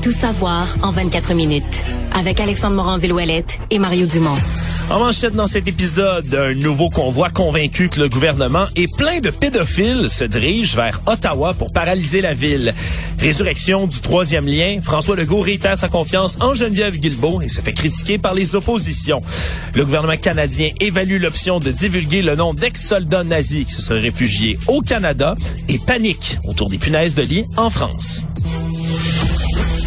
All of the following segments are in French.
Tout savoir en 24 minutes. Avec Alexandre Morin-Villouellette et Mario Dumont. En manchette dans cet épisode, un nouveau convoi convaincu que le gouvernement et plein de pédophiles se dirige vers Ottawa pour paralyser la ville. Résurrection du troisième lien, François Legault réitère sa confiance en Geneviève Guilbeault et se fait critiquer par les oppositions. Le gouvernement canadien évalue l'option de divulguer le nom d'ex-soldats nazis qui se seraient réfugiés au Canada et panique autour des punaises de lit en France.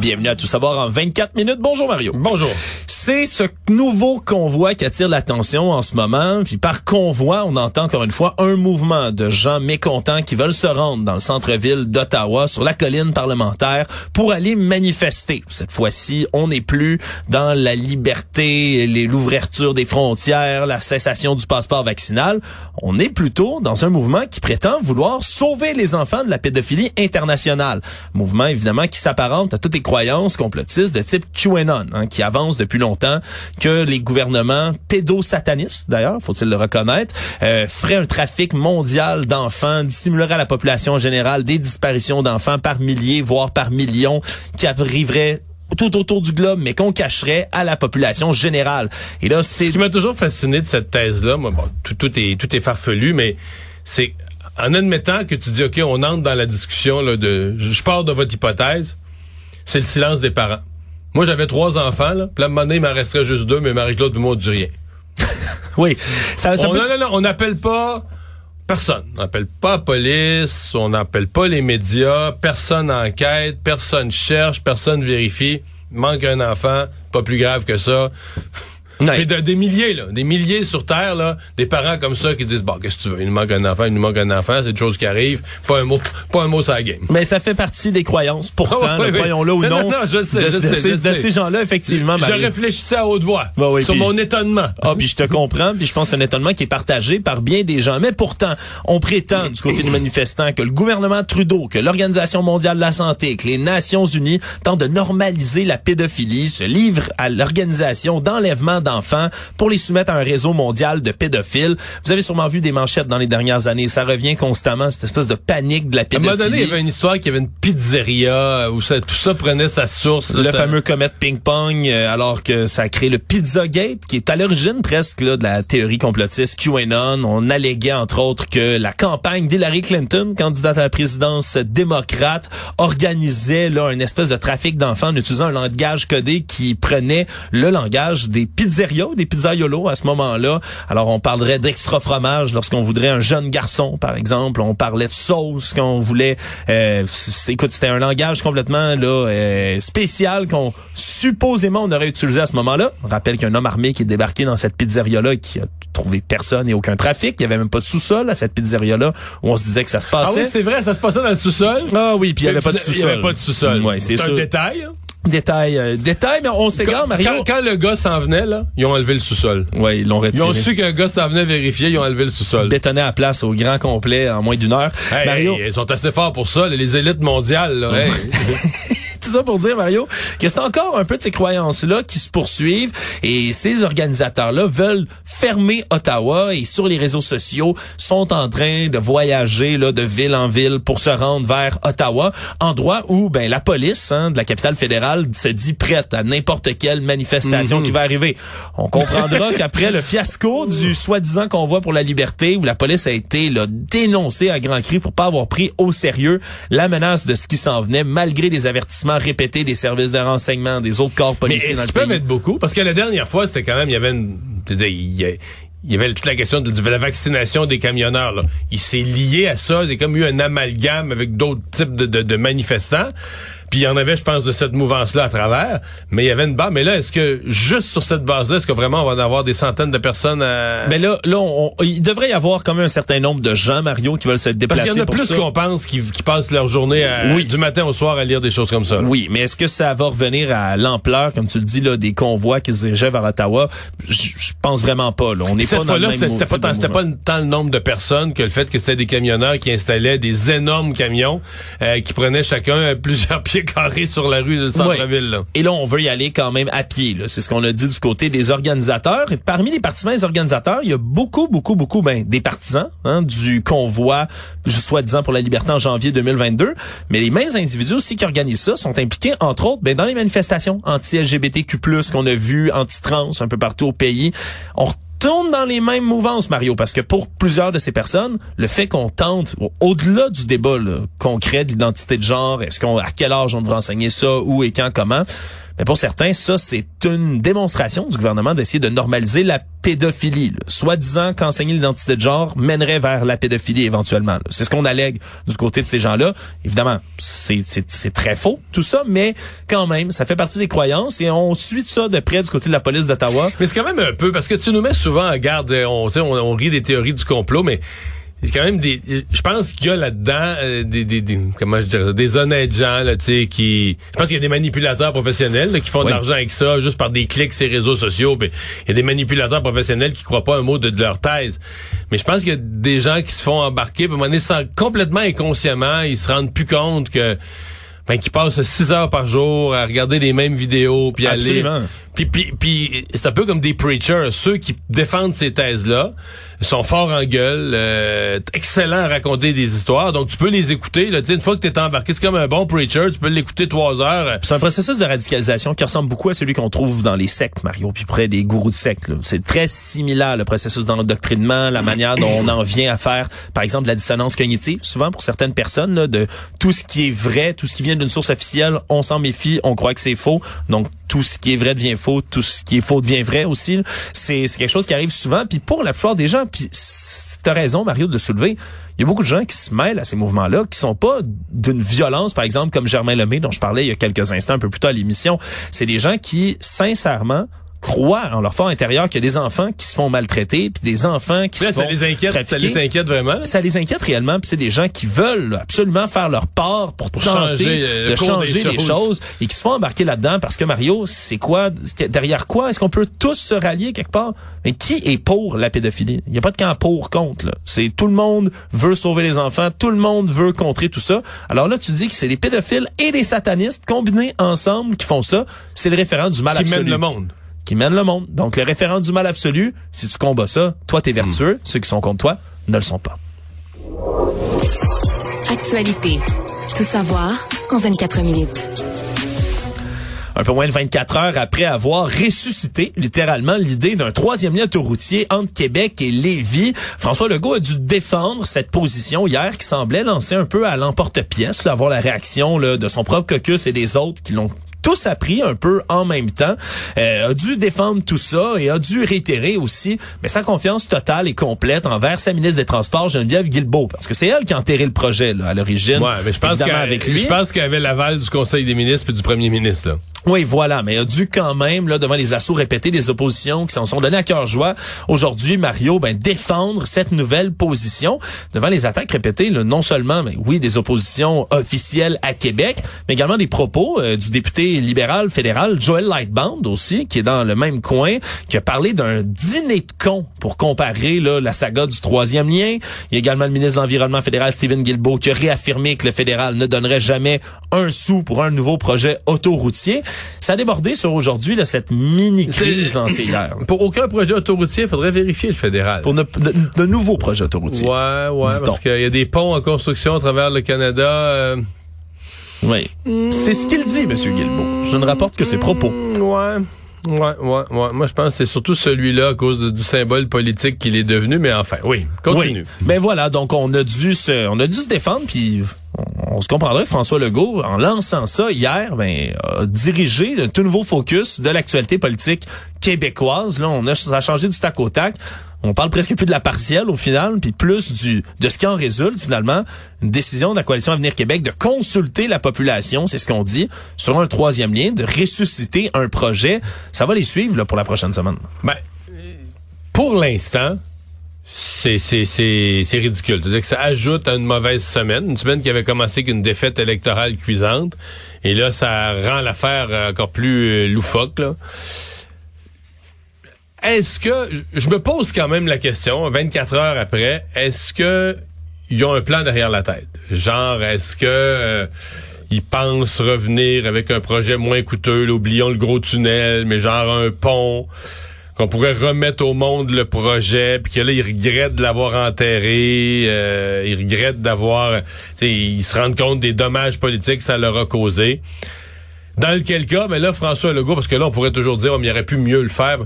Bienvenue à Tout savoir en 24 minutes. Bonjour Mario. Bonjour. C'est ce nouveau convoi qui attire l'attention en ce moment. Puis par convoi, on entend encore une fois un mouvement de gens mécontents qui veulent se rendre dans le centre-ville d'Ottawa, sur la colline parlementaire, pour aller manifester. Cette fois-ci, on n'est plus dans la liberté, l'ouverture des frontières, la cessation du passeport vaccinal. On est plutôt dans un mouvement qui prétend vouloir sauver les enfants de la pédophilie internationale. Mouvement évidemment qui s'apparente à toutes les croyances complotistes de type QAnon, hein, qui avance depuis longtemps que les gouvernements pédosatanistes, d'ailleurs, faut-il le reconnaître, euh, feraient un trafic mondial d'enfants, dissimuleraient à la population générale des disparitions d'enfants par milliers, voire par millions, qui arriveraient tout autour du globe, mais qu'on cacherait à la population générale. Et là, c'est... Ce qui m'a toujours fasciné de cette thèse-là, moi, bon, tout, tout, est, tout est farfelu, mais c'est en admettant que tu dis, OK, on entre dans la discussion là, de... Je pars de votre hypothèse, c'est le silence des parents. Moi, j'avais trois enfants, là. Puis là, à un moment donné, il m'en resterait juste deux, mais Marie-Claude on dit rien. oui. Ça, ça on, peut- non, non, non, on n'appelle pas personne. On n'appelle pas la police, on n'appelle pas les médias, personne enquête, personne cherche, personne vérifie. Il manque un enfant, pas plus grave que ça. Ouais. De- des milliers, là, des milliers sur Terre, là, des parents comme ça qui disent, bon, qu'est-ce que tu veux, il nous manque un enfant, il nous manque un enfant, c'est une chose qui arrive, pas un mot, pas un mot sur la game. Mais ça fait partie des croyances. Pourtant, ouais, le oui. croyons-le ou Non, non, non, je sais, de, je de sais, ces, je de sais. ces gens-là, effectivement, Je réfléchissais à haute voix Bah oui, sur mon étonnement. Ah, puis je te comprends, puis je pense que c'est un étonnement qui est partagé par bien des gens. Mais pourtant, on prétend du côté des manifestants que le gouvernement Trudeau, que l'Organisation mondiale de la santé, que les Nations unies tentent de normaliser la pédophilie, se livrent à l'organisation d'enlèvement d'enfants pour les soumettre à un réseau mondial de pédophiles. Vous avez sûrement vu des manchettes dans les dernières années. Ça revient constamment, cette espèce de panique de la À un pédophilie. moment donné, il y avait une histoire qu'il y avait une pizzeria où ça, tout ça prenait sa source. là, le ça- fameux comète ping-pong, euh, alors que ça a créé le Pizzagate, qui est à l'origine presque là, de la théorie complotiste QAnon. On alléguait entre autres que la campagne d'Hillary Clinton, candidate à la présidence démocrate, organisait là une espèce de trafic d'enfants en utilisant un langage codé qui prenait le langage des des à ce moment-là. Alors on parlerait d'extra fromage lorsqu'on voudrait un jeune garçon, par exemple. On parlait de sauce qu'on voulait. Euh, écoute, c'était un langage complètement là euh, spécial qu'on supposément on aurait utilisé à ce moment-là. On rappelle qu'il y a un homme armé qui est débarqué dans cette pizzeria-là et qui a trouvé personne et aucun trafic. Il y avait même pas de sous-sol à cette pizzeria-là où on se disait que ça se Ah passait. oui, c'est vrai, ça se passait dans le sous-sol? Ah oui, puis il y avait pas de Il y sous-sol. avait pas de sous-sol. Ouais, c'est un détail. hein? Détail, euh, détail, mais on s'égare, Mario. quand, quand le gars s'en venait, là, ils ont enlevé le sous-sol. Ouais, ils l'ont Ils retiré. ont su qu'un gars s'en venait vérifier, ils ont enlevé le sous-sol. bétonné à la place au grand complet en moins d'une heure. Hey, Mario, hey, ils sont assez forts pour ça, les élites mondiales. Là, hey. tout ça pour dire, Mario, que c'est encore un peu de ces croyances-là qui se poursuivent et ces organisateurs-là veulent fermer Ottawa et sur les réseaux sociaux sont en train de voyager là, de ville en ville pour se rendre vers Ottawa, endroit où ben la police hein, de la capitale fédérale se dit prête à n'importe quelle manifestation qui va arriver. On comprendra qu'après le fiasco du soi-disant convoi pour la liberté où la police a été là, dénoncée à grands cris pour pas avoir pris au sérieux la menace de ce qui s'en venait malgré des avertissements répétés des services de renseignement, des autres corps Mais policiers est-ce dans le peuvent être beaucoup? Parce que la dernière fois, c'était quand même, il y avait une, il y a- il y avait toute la question de, de la vaccination des camionneurs. Là. Il s'est lié à ça. C'est comme eu un amalgame avec d'autres types de, de- de manifestants. Puis il y en avait, je pense, de cette mouvance-là à travers. Mais il y avait une base. Mais là, est-ce que juste sur cette base-là, est-ce que vraiment on va en avoir des centaines de personnes à... Mais là, là, on- il devrait y avoir quand même un certain nombre de gens, Mario, qui veulent se Parce déplacer qu'il y en a pour plus qu'on pense qui, qui passent leur journée à- Oui. du matin au soir à lire des choses comme ça. Oui, mais est-ce que ça va revenir à l'ampleur, comme tu le dis, là, des convois qui se dirigeaient vers Ottawa? Je pense vraiment pas. Là. On n'est pas fois-là, c'était pas, tant- c'était pas tant le nombre de personnes que le fait que c'était des camionneurs qui installaient des énormes camions euh, qui prenaient chacun plusieurs pieds carrés sur la rue de centre-ville. Et là, on veut y aller quand même à pied. C'est ce qu'on a dit du côté des organisateurs. Et parmi les partisans et les organisateurs, il y a beaucoup, beaucoup, beaucoup ben, des partisans hein, du convoi, je soi-disant pour la liberté en janvier 2022. Mais les mêmes individus aussi qui organisent ça sont impliqués, entre autres, ben, dans les manifestations anti-LGBTQ+, qu'on a vues, anti-trans, un peu partout au pays. Retourne dans les mêmes mouvances, Mario, parce que pour plusieurs de ces personnes, le fait qu'on tente, au- au-delà du débat concret de l'identité de genre, est-ce qu'on, à quel âge on devrait enseigner ça, où et quand, comment, mais pour certains, ça, c'est une démonstration du gouvernement d'essayer de normaliser la pédophilie. Soi-disant qu'enseigner l'identité de genre mènerait vers la pédophilie éventuellement. C'est ce qu'on allègue du côté de ces gens-là. Évidemment, c'est très faux, tout ça, mais quand même, ça fait partie des croyances et on suit ça de près du côté de la police d'Ottawa. Mais c'est quand même un peu, parce que tu nous mets souvent en garde, on, on, on rit des théories du complot, mais c'est quand même des... Je pense qu'il y a là-dedans euh, des, des, des- comment je dirais ça, des honnêtes gens, là, tu sais, qui... Je pense qu'il y a des manipulateurs professionnels là, qui font Oui. de l'argent avec ça, juste par des clics sur les réseaux sociaux. puis il y a des manipulateurs professionnels qui croient pas un mot de, de leur thèse. Mais je pense qu'il y a des gens qui se font embarquer, puis à un moment donné, sans- complètement inconsciemment, ils se rendent plus compte que... Ben, qui passent six heures par jour à regarder les mêmes vidéos, puis à lire. Puis, puis, puis c'est un peu comme des preachers. Ceux qui défendent ces thèses-là sont forts en gueule, euh, excellents à raconter des histoires. Donc, tu peux les écouter. Là, une fois que tu es embarqué, c'est comme un bon preacher. Tu peux l'écouter trois heures. C'est un processus de radicalisation qui ressemble beaucoup à celui qu'on trouve dans les sectes, Mario, puis près des gourous de sectes. C'est très similaire, le processus d'endoctrinement, la manière dont on en vient à faire, par exemple, la dissonance cognitive. Souvent, pour certaines personnes, là, de tout ce qui est vrai, tout ce qui vient d'une source officielle, on s'en méfie, on croit que c'est faux. Donc, tout ce qui est vrai devient faux, tout ce qui est faux devient vrai aussi. C'est quelque chose qui arrive souvent. Puis pour la plupart des gens, puis tu as raison, Mario, de le soulever, il y a beaucoup de gens qui se mêlent à ces mouvements-là, qui sont pas d'une violence, par exemple, comme Germain Lemay, dont je parlais il y a quelques instants, un peu plus tôt à l'émission. C'est des gens qui, sincèrement, croient en leur fort intérieur qu'il y a des enfants qui se font maltraiter, puis des enfants qui Là, se font ça les inquiète. Ça les inquiète vraiment? Ça les inquiète réellement, puis c'est des gens qui veulent absolument faire leur part pour, Pour tenter changer, euh, le de changer les choses. choses et qui se font embarquer là-dedans parce que Mario, c'est quoi derrière quoi est-ce qu'on peut tous se rallier quelque part? Mais qui est pour la pédophilie? Il y a pas de camp pour contre là. C'est tout le monde veut sauver les enfants, tout le monde veut contrer tout ça. Alors là, tu dis que c'est des pédophiles et des satanistes combinés ensemble qui font ça. C'est le référent du mal Qui absolu mène le monde. Qui mène le monde. Donc, le référent du mal absolu, si tu combats ça, toi, t'es vertueux. Ceux qui sont contre toi ne le sont pas. Actualité. Tout savoir en 24 minutes. Un peu moins de 24 heures après avoir ressuscité littéralement l'idée d'un troisième lien autoroutier entre Québec et Lévis, François Legault a dû défendre cette position hier qui semblait lancer un peu à l'emporte-pièce, avoir la réaction là, de son propre caucus et des autres qui l'ont tous appris un peu en même temps, euh, a dû défendre tout ça et a dû réitérer aussi mais sa confiance totale et complète envers sa ministre des Transports, Geneviève Guilbeault, parce que c'est elle qui a enterré le projet là, à l'origine. Ouais, mais je pense qu'elle avait l'aval du Conseil des ministres et du Premier ministre. Là. Oui, voilà, mais il a dû quand même, là, devant les assauts répétés des oppositions qui s'en sont donnés à cœur joie, aujourd'hui, Mario, ben, défendre cette nouvelle position devant les attaques répétées, là, non seulement, ben, oui, des oppositions officielles à Québec, mais également des propos euh, du député libéral fédéral Joel Lightbound aussi, qui est dans le même coin, qui a parlé d'un dîner de cons pour comparer là, la saga du troisième lien. Il y a également le ministre de l'Environnement fédéral, Stephen Guilbeault, qui a réaffirmé que le fédéral ne donnerait jamais un sou pour un nouveau projet autoroutier. Ça a débordé sur aujourd'hui là, cette mini-crise lancée hier. Pour aucun projet autoroutier, il faudrait vérifier le fédéral. Pour de, de- de nouveaux projets autoroutiers. Ouais, ouais, parce qu'il y a des ponts en construction à travers le Canada. euh, Oui. C'est ce qu'il dit, M. Guilbeault. Je ne rapporte que ses propos. mm, ouais. Ouais, ouais, ouais. Moi, je pense que c'est surtout celui-là à cause de- du symbole politique qu'il est devenu, mais enfin, oui, continue. Oui. Ben voilà, donc on a dû se, on a dû se défendre, puis on, se comprendrait François Legault, en lançant ça hier, ben, a dirigé un tout nouveau focus de l'actualité politique québécoise. Là, on a, ça a changé du tac au tac. On parle presque plus de la partielle au final, puis plus du de ce qui en résulte finalement, une décision de la coalition Avenir Québec de consulter la population, c'est ce qu'on dit, sur un troisième lien, de ressusciter un projet. Ça va les suivre là, pour la prochaine semaine. Ben, pour l'instant, c'est ridicule. C'est-à-dire que ça ajoute à une mauvaise semaine, une semaine qui avait commencé avec une défaite électorale cuisante, et là ça rend l'affaire encore plus euh, loufoque. Là. Est-ce que je me pose quand même la question, 24 heures après, est-ce que ils ont un plan derrière la tête? Genre, est-ce que euh, ils pensent revenir avec un projet moins coûteux, là, oublions le gros tunnel, mais genre un pont? Qu'on pourrait remettre au monde le projet, puis que là, ils regrettent de l'avoir enterré, euh, ils regrettent d'avoir... Ils se rendent compte des dommages politiques que ça leur a causé. Dans lequel cas, mais là, François Legault, parce que là, on pourrait toujours dire, il aurait pu mieux le faire.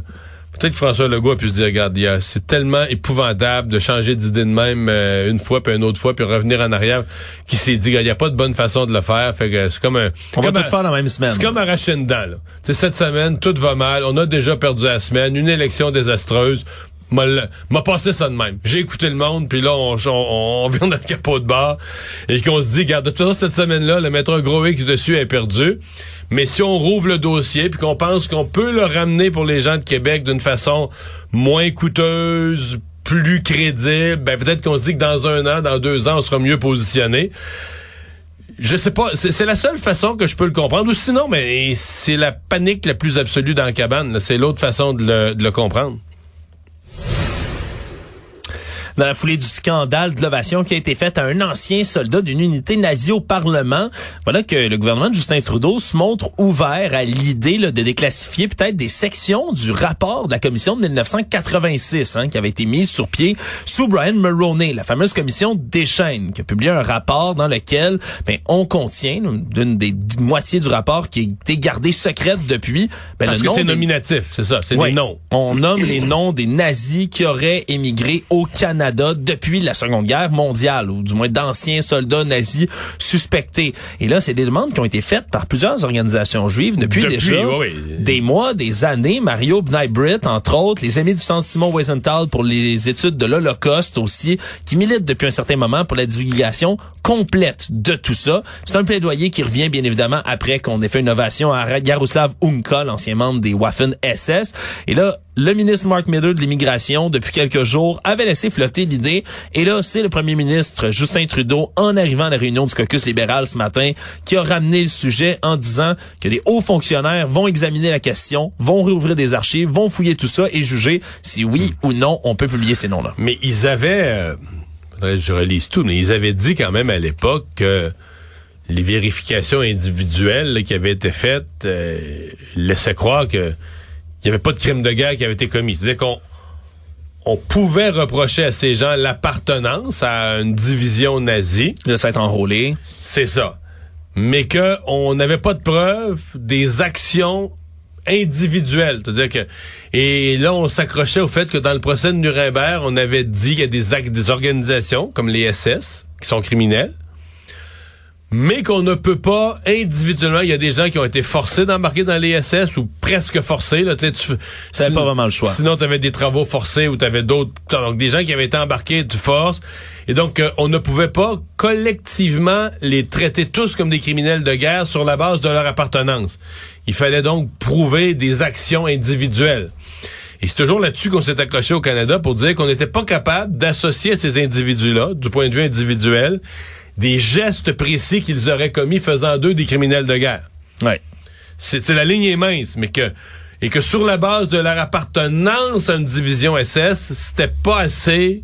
Peut-être que François Legault a pu se dire, regarde, c'est tellement épouvantable de changer d'idée de même euh, une fois, puis une autre fois, puis revenir en arrière, qu'il s'est dit, il n'y a pas de bonne façon de le faire. Fait que c'est comme un... On va comme tout faire la même semaine. C'est comme arracher une dent. Là. T'sais, cette semaine, tout va mal. On a déjà perdu la semaine. Une élection désastreuse. M'a passé ça de même. J'ai écouté le monde, puis là, on, on, on vient notre capot de bord, et qu'on se dit, regarde, de toute façon, cette semaine-là, le mettre un gros X dessus est perdu. Mais si on rouvre le dossier, puis qu'on pense qu'on peut le ramener pour les gens de Québec d'une façon moins coûteuse, plus crédible, ben peut-être qu'on se dit que dans un an, dans deux ans, on sera mieux positionné. Je sais pas, c'est la seule façon que je peux le comprendre. Ou sinon, mais c'est la panique la plus absolue dans la cabane. C'est l'autre façon de le comprendre dans la foulée du scandale de l'ovation qui a été faite à un ancien soldat d'une unité nazie au Parlement. Voilà que le gouvernement de Justin Trudeau se montre ouvert à l'idée de déclassifier peut-être des sections du rapport de la commission de 1986 hein, qui avait été mise sur pied sous Brian Mulroney, la fameuse commission des chaînes, qui a publié un rapport dans lequel ben, on contient d'une des moitiés du rapport qui a été gardée secrète depuis. Ben, Parce que c'est nominatif, c'est ça, c'est des noms. On nomme les noms des nazis qui auraient émigré au Canada depuis la Seconde Guerre mondiale, ou du moins d'anciens soldats nazis suspectés. Et là, c'est des demandes qui ont été faites par plusieurs organisations juives depuis, déjà des mois, des années. Mario Bnei-Britt, entre autres, les Amis du Centre Simon Wiesenthal pour les études de l'Holocauste aussi, qui militent depuis un certain moment pour la divulgation complète de tout ça. C'est un plaidoyer qui revient bien évidemment après qu'on ait fait une ovation à Jaroslav Unka, l'ancien membre des Waffen SS. Et là, le ministre Mark Miller de l'immigration, depuis quelques jours, avait laissé flotter l'idée. Et là, c'est le premier ministre Justin Trudeau, en arrivant à la réunion du caucus libéral ce matin, qui a ramené le sujet en disant que les hauts fonctionnaires vont examiner la question, vont réouvrir des archives, vont fouiller tout ça et juger si oui ou non on peut publier ces noms-là. Mais ils avaient, euh, je relise tout, mais ils avaient dit quand même à l'époque que les vérifications individuelles qui avaient été faites euh, laissaient croire que il n'y avait pas de crime de guerre qui avait été commis. C'est-à-dire qu'on on pouvait reprocher à ces gens l'appartenance à une division nazie. De s'être enrôlé. C'est ça. Mais que on n'avait pas de preuves des actions individuelles. C'est-à-dire que et là on s'accrochait au fait que dans le procès de Nuremberg, on avait dit qu'il y a des actes des organisations comme les SS qui sont criminels mais qu'on ne peut pas individuellement. Il y a des gens qui ont été forcés d'embarquer dans les SS ou presque forcés. Là, tu n'avais pas vraiment le choix. Sinon, tu avais des travaux forcés ou tu avais d'autres. Donc, des gens qui avaient été embarqués de force. Et donc, euh, on ne pouvait pas collectivement les traiter tous comme des criminels de guerre sur la base de leur appartenance. Il fallait donc prouver des actions individuelles. Et c'est toujours là-dessus qu'on s'est accroché au Canada pour dire qu'on n'était pas capable d'associer ces individus-là, du point de vue individuel, des gestes précis qu'ils auraient commis faisant d'eux des criminels de guerre. Ouais. C'est la ligne est mince, mais que et que sur la base de leur appartenance à une division SS, c'était pas assez.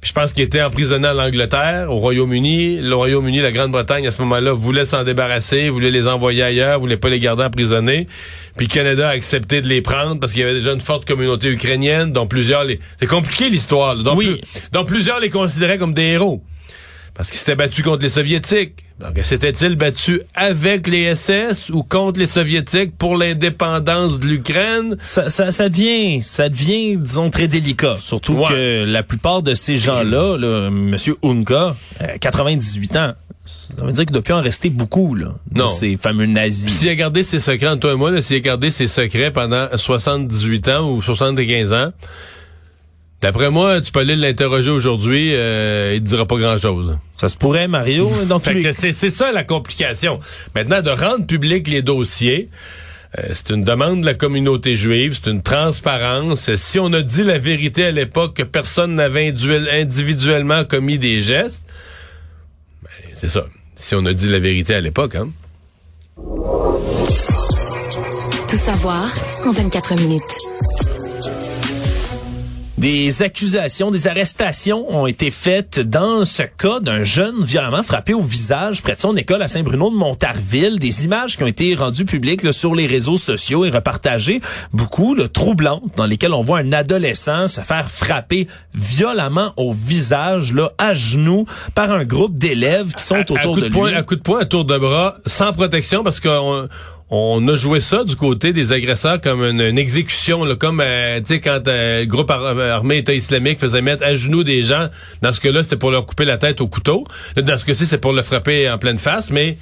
Puis je pense qu'ils étaient emprisonnés en Angleterre, au Royaume-Uni. Le Royaume-Uni, la Grande-Bretagne, à ce moment-là, voulait s'en débarrasser, voulait les envoyer ailleurs, voulait pas les garder emprisonnés. Puis le Canada a accepté de les prendre parce qu'il y avait déjà une forte communauté ukrainienne, dont plusieurs les... C'est compliqué l'histoire. oui. dont plusieurs les considéraient comme des héros parce qu'il s'était battu contre les Soviétiques. Donc, s'était-il battu avec les SS ou contre les Soviétiques pour l'indépendance de l'Ukraine? Ça, ça, ça, devient, ça devient, disons, très délicat. Surtout que la plupart de ces gens-là, là, M. Unka, 98 ans, ça veut dire qu'il doit plus en rester beaucoup, là, non. ces fameux nazis. S'il a gardé ses secrets, toi et moi, s'il a gardé ses secrets pendant 78 ans ou 75 ans, D'après moi, tu peux aller l'interroger aujourd'hui, euh, il te dira pas grand-chose. Ça se pourrait, Mario, dans tous Fait les c'est c'est ça la complication. Maintenant, de rendre public les dossiers, euh, c'est une demande de la communauté juive, c'est une transparence. Si on a dit la vérité à l'époque que personne n'avait individuel- individuellement commis des gestes, ben, c'est ça. Si on a dit la vérité à l'époque, hein. Tout savoir en 24 minutes. Des accusations, des arrestations ont été faites dans ce cas d'un jeune violemment frappé au visage près de son école à Saint-Bruno de Montarville. Des images qui ont été rendues publiques là, sur les réseaux sociaux et repartagées, beaucoup là, troublantes, dans lesquelles on voit un adolescent se faire frapper violemment au visage, là, à genoux, par un groupe d'élèves qui sont à, autour à de, de poing, lui. à coup de poing, à tour de bras, sans protection, parce qu'on on a joué ça du côté des agresseurs comme une, exécution, là, comme euh, tu sais quand euh, le groupe ar- armé État islamique faisait mettre à genoux des gens. Dans ce cas-là, c'était pour leur couper la tête au couteau. Dans ce cas-ci, c'est pour le frapper en pleine face, mais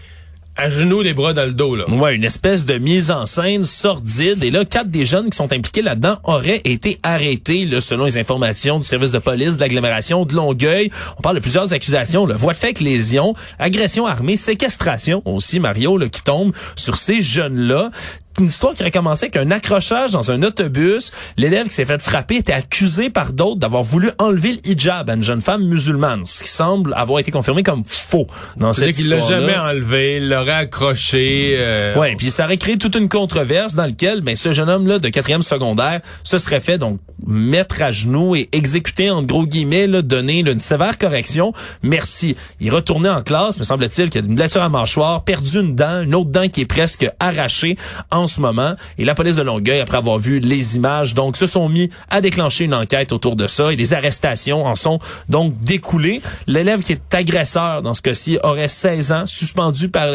à genoux, les bras dans le dos. Là. Ouais, une espèce de mise en scène sordide. Et là, quatre des jeunes qui sont impliqués là-dedans auraient été arrêtés, là, selon les informations du service de police de l'agglomération de Longueuil. On parle de plusieurs accusations. Là. Voie de fait, lésion, agression armée, séquestration aussi, Mario, là, qui tombe sur ces jeunes-là une histoire qui aurait commencé avec un accrochage dans un autobus. L'élève qui s'est fait frapper était accusé par d'autres d'avoir voulu enlever le hijab à une jeune femme musulmane, ce qui semble avoir été confirmé comme faux dans cette qu'il l'a jamais enlevé, il l'aurait accroché. euh, Ouais, puis ça aurait créé toute une controverse dans laquelle ben ce jeune homme là de quatrième secondaire se serait fait donc mettre à genoux et exécuter en gros guillemets là, donner là, une sévère correction. Merci. Il retourné en classe, me semble-t-il qu'il a une blessure à mâchoire, perdu une dent, une autre dent qui est presque arrachée en ce moment et la police de Longueuil après avoir vu les images donc se sont mis à déclencher une enquête autour de ça et les arrestations en sont donc découlées. L'élève qui est agresseur dans ce cas-ci aurait 16 ans, suspendu par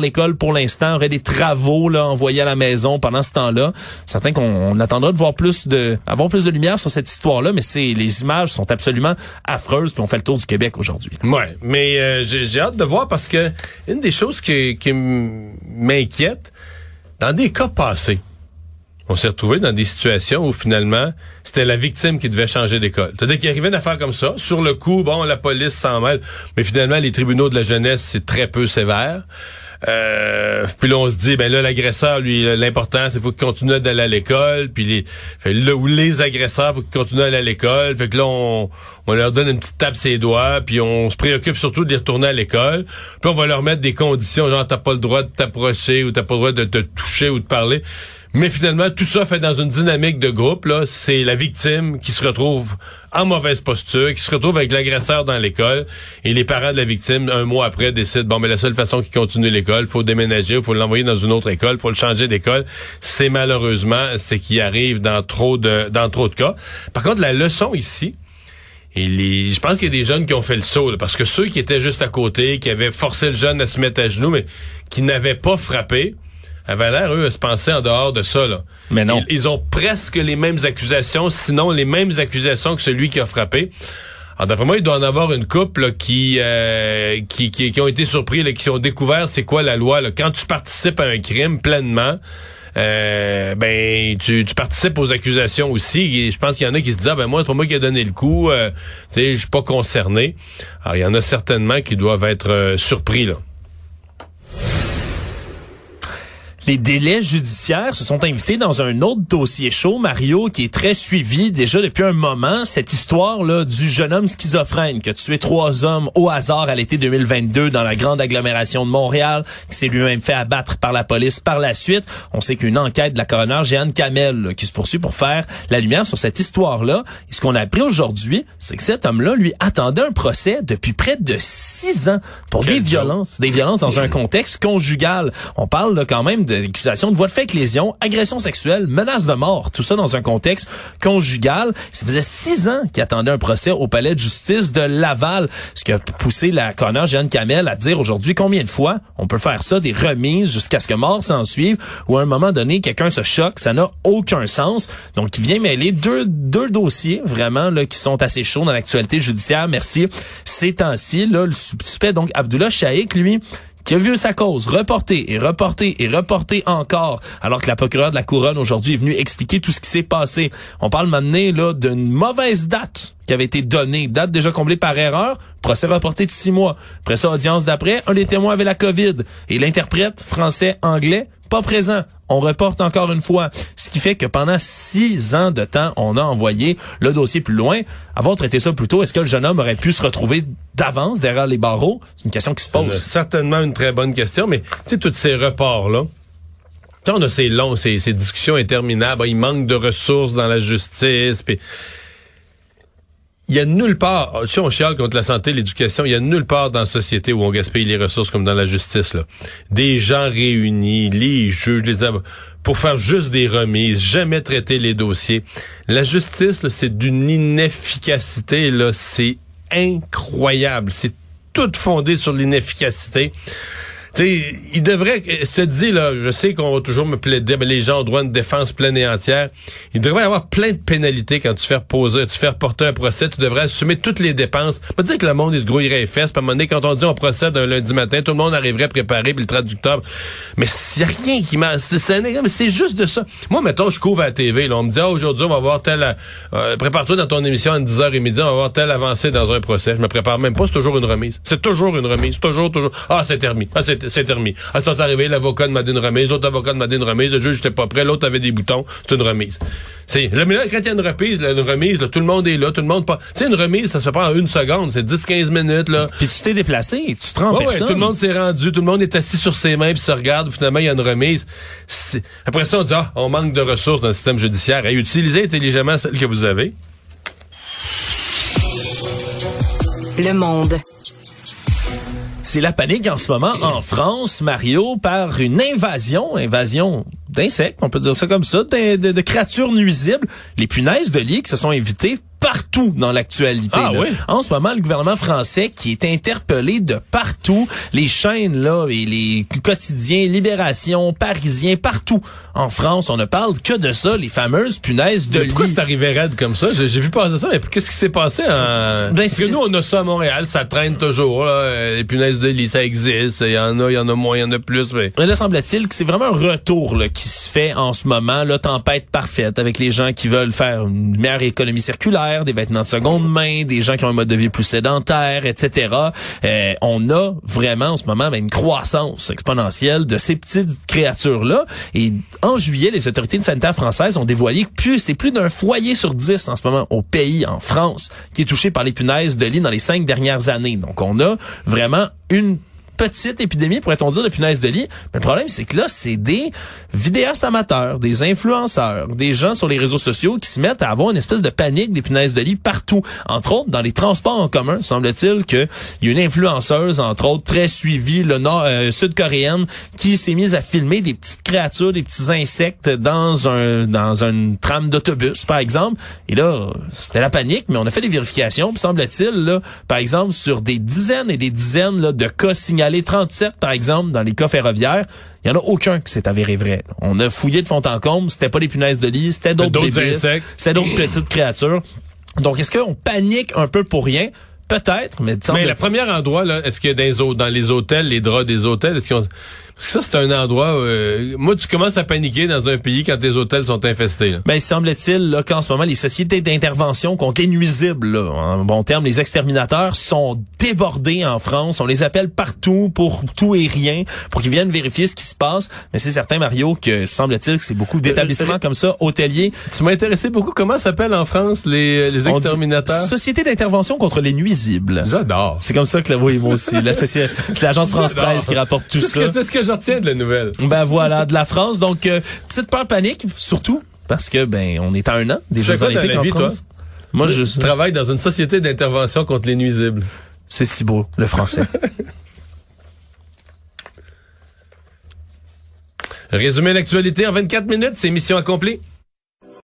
l'école pour l'instant, aurait des travaux là envoyés à la maison pendant ce temps-là. Certain qu'on on attendra de voir plus de avoir plus de lumière sur cette histoire-là, mais c'est les images sont absolument affreuses puis on fait le tour du Québec aujourd'hui. Ouais, mais euh, j'ai hâte de voir parce que une des choses qui, m'inquiète, dans des cas passés, on s'est retrouvé dans des situations où finalement c'était la victime qui devait changer d'école. C'est-à-dire qu'il arrivait une affaire comme ça. Sur le coup, bon, la police s'en mêle, mais finalement les tribunaux de la jeunesse c'est très peu sévère. Euh, puis là, on se dit, ben là, l'agresseur, lui, l'important, c'est qu'il faut qu'il continue d'aller à l'école. Puis les, fait, là, où les agresseurs, faut qu'ils continuent d'aller à l'école. Fait que là, on, on leur donne une petite tape ses doigts, puis on se préoccupe surtout de les retourner à l'école. Puis on va leur mettre des conditions, genre t'as pas le droit de t'approcher ou t'as pas le droit de te toucher ou de parler. Mais finalement, tout ça fait dans une dynamique de groupe. C'est la victime qui se retrouve en mauvaise posture, qui se retrouve avec l'agresseur dans l'école, et les parents de la victime, un mois après, décident bon, mais la seule façon qu'il continue l'école, faut déménager, faut l'envoyer dans une autre école, faut le changer d'école. C'est malheureusement ce qui arrive dans trop de dans trop de cas. Par contre, la leçon ici, et les, je pense qu'il y a des jeunes qui ont fait le saut, parce que ceux qui étaient juste à côté, qui avaient forcé le jeune à se mettre à genoux, mais qui n'avaient pas frappé, avaient l'air, eux, à se penser en dehors de ça. Là. Mais non. Ils, ils ont presque les mêmes accusations, sinon les mêmes accusations que celui qui a frappé. Alors d'après moi, il doit en avoir une couple là, qui, euh, qui, qui qui ont été surpris, là, qui ont découvert c'est quoi la loi. Là. Quand tu participes à un crime pleinement, euh, ben tu, tu participes aux accusations aussi. Et je pense qu'il y en a qui se disent ah, ben moi c'est pas moi qui ai donné le coup, euh, tu sais je suis pas concerné. Alors il y en a certainement qui doivent être euh, surpris là. Les délais judiciaires se sont invités dans un autre dossier chaud, Mario, qui est très suivi déjà depuis un moment. Cette histoire là du jeune homme schizophrène qui a tué trois hommes au hasard à l'été 2022 dans la grande agglomération de Montréal, qui s'est lui-même fait abattre par la police par la suite. On sait qu'une enquête de la coroner Jeanne Kamel là, qui se poursuit pour faire la lumière sur cette histoire-là. Et ce qu'on a appris aujourd'hui, c'est que cet homme-là lui attendait un procès depuis près de six ans pour Quel des violences, des violences dans un contexte conjugal. On parle là, quand même d'accusations de voie de fait lésion, agression sexuelle, menace de mort, tout ça dans un contexte conjugal. Ça faisait six ans qu'il attendait un procès au palais de justice de Laval, ce qui a poussé la coroner Jeanne Camel à dire aujourd'hui combien de fois on peut faire ça, des remises jusqu'à ce que mort s'en suive, ou à un moment donné quelqu'un se choque, ça n'a aucun sens. Donc il vient mêler deux, deux dossiers vraiment là, qui sont assez chauds dans l'actualité judiciaire. Merci. Ces temps-ci, là, le suspect, donc Abdullah Shaikh, lui, qui a vu sa cause reportée et reportée et reportée encore, alors que la procureure de la Couronne aujourd'hui est venue expliquer tout ce qui s'est passé. On parle maintenant d'une mauvaise date qui avait été donnée, date déjà comblée par erreur, procès reporté de six mois. Après ça, audience d'après, un des témoins avait la COVID et l'interprète français-anglais pas présent. On reporte encore une fois. Ce qui fait que pendant six ans de temps, on a envoyé le dossier plus loin. Avoir traité ça plus tôt, est-ce que le jeune homme aurait pu se retrouver d'avance derrière les barreaux? C'est une question qui se pose. certainement une très bonne question, mais tu sais, tous ces reports-là, on a ces longs, ces, ces discussions interminables, il manque de ressources dans la justice, puis il y a nulle part, si on chiale contre la santé, l'éducation, il y a nulle part dans la société où on gaspille les ressources comme dans la justice. Là. Des gens réunis, les juges, les pour faire juste des remises, jamais traiter les dossiers. La justice, c'est d'une inefficacité, là, c'est incroyable. C'est tout fondé sur l'inefficacité. Sais, il devrait, te dis, là, je sais qu'on va toujours me plaider, mais les gens ont droit à une défense pleine et entière. Il devrait y avoir plein de pénalités quand tu fais reposer, tu fais reporter un procès, tu devrais assumer toutes les dépenses. Pas dire que le monde, il se grouillerait les fesses, puis à un moment donné, quand on dit on procède un lundi matin, tout le monde arriverait préparé, puis le traducteur. Mais s'il y a rien qui m'a, c'est juste de ça. Moi, mettons, je couvre à la TV, là, on me dit, ah, aujourd'hui, on va voir tel, euh, prépare-toi dans ton émission à 10h30, on va voir tel avancé dans un procès. Je me prépare même pas, c'est toujours une remise. C'est toujours une remise. Toujours, toujours. Ah, c'est terminé. Ah, c'est c'est terminé. Ah, sont arrivés, l'avocat m'a dit une remise, l'autre avocat m'a dit une remise, le juge n'était pas prêt, l'autre avait des boutons, c'est une remise. C'est, là, mais là, quand il y a une remise, une remise, tout le monde est là, tout le monde pas. Tu sais, une remise, ça se prend en une seconde, c'est 10-15 minutes, là. Puis tu t'es déplacé, tu te rends ouais, tout le monde s'est rendu, tout le monde est assis sur ses mains puis se regarde, finalement, il y a une remise. Après ça, on dit, ah, on manque de ressources dans le système judiciaire. Et utilisez intelligemment celles que vous avez. Le monde. C'est la panique en ce moment en France, Mario, par une invasion, invasion d'insectes, on peut dire ça comme ça, de, créatures nuisibles. Les punaises de lit qui se sont invitées partout dans l'actualité. Ah, oui? En ce moment, le gouvernement français qui est interpellé de partout, les chaînes là et les quotidiens, Libération, Parisien, partout en France, on ne parle que de ça, les fameuses punaises de mais Pourquoi c'est arrivé raide comme ça? J'ai vu passer ça, mais qu'est-ce qui s'est passé en... Ben, Parce que nous on a ça à Montréal, ça traîne toujours là. les punaises de lit, ça existe, il y en a, il y en a moins, il y en a plus, mais. Mais là semble-t-il que c'est vraiment un retour là, qui se fait en ce moment, la tempête parfaite avec les gens qui veulent faire une meilleure économie circulaire des vêtements de seconde main, des gens qui ont un mode de vie plus sédentaire, etc. Euh, on a vraiment en ce moment une croissance exponentielle de ces petites créatures-là. Et en juillet, les autorités de sanitaire françaises ont dévoilé que plus c'est plus d'un foyer sur dix en ce moment au pays, en France, qui est touché par les punaises de lit dans les cinq dernières années. Donc on a vraiment une petite épidémie, pourrait-on dire, de punaise de lit. Mais le problème, c'est que là, c'est des vidéastes amateurs, des influenceurs, des gens sur les réseaux sociaux qui se mettent à avoir une espèce de panique des punaises de lit partout. Entre autres, dans les transports en commun, semble-t-il qu'il y a une influenceuse, entre autres, très suivie, le nord, euh, sud-coréenne, qui s'est mise à filmer des petites créatures, des petits insectes dans un dans une trame d'autobus, par exemple. Et là, c'était la panique, mais on a fait des vérifications. Semble-t-il, là, par exemple, sur des dizaines et des dizaines là, de cas signalés les 37, par exemple, dans les cas ferroviaires, il y en a aucun qui s'est avéré vrai. On a fouillé de fond en comble, c'était pas des punaises de lit, c'était d'autres insectes, c'était d'autres petites créatures. Donc, est-ce qu'on panique un peu pour rien? Peut-être, mais... Mais le premier endroit, là, est-ce que dans, dans les hôtels, les draps des hôtels, est-ce qu'ils que ça, c'est un endroit où, euh, moi, tu commences à paniquer dans un pays quand tes hôtels sont infestés. Là. Ben, semble-t-il là, qu'en ce moment, les sociétés d'intervention contre les nuisibles, là, en bon terme, les exterminateurs, sont débordés en France. On les appelle partout pour tout et rien, pour qu'ils viennent vérifier ce qui se passe. Mais c'est certain, Mario, que semble-t-il que c'est beaucoup d'établissements comme ça, hôteliers. Tu m'as intéressé beaucoup. Comment s'appellent en France les, les exterminateurs? Société d'intervention contre les nuisibles. J'adore. C'est comme ça que, oui, moi aussi. c'est l'agence France-Presse qui rapporte tout ça. Ce que de la nouvelle. Ben voilà, de la France. Donc, euh, petite peur panique, surtout parce que ben on est à un an des Jeux Olympiques en France. Moi, je, je travaille dans une société d'intervention contre les nuisibles. C'est si beau, le français. Résumer l'actualité en 24 minutes, c'est mission accomplie.